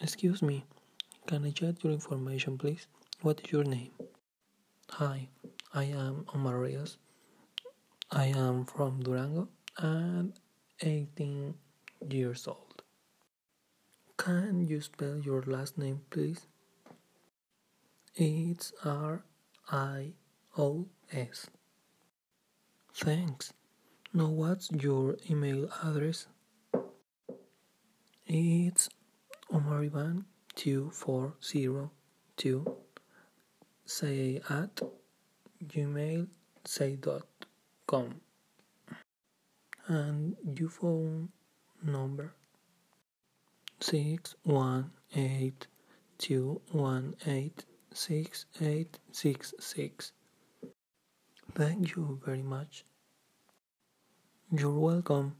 Excuse me, can I get your information, please? What is your name? Hi, I am Omar Rios. I am from Durango and 18 years old. Can you spell your last name, please? It's R I O S. Thanks. Now, what's your email address? It's omarivan2402 say at gmail say dot com. And your phone number? six one eight two one eight six eight six six. Thank you very much. You're welcome